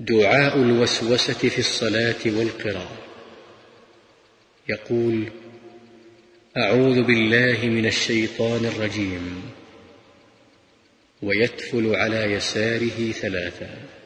دعاء الوسوسة في الصلاة والقراءة. يقول أعوذ بالله من الشيطان الرجيم. ويتفل على يساره ثلاثا.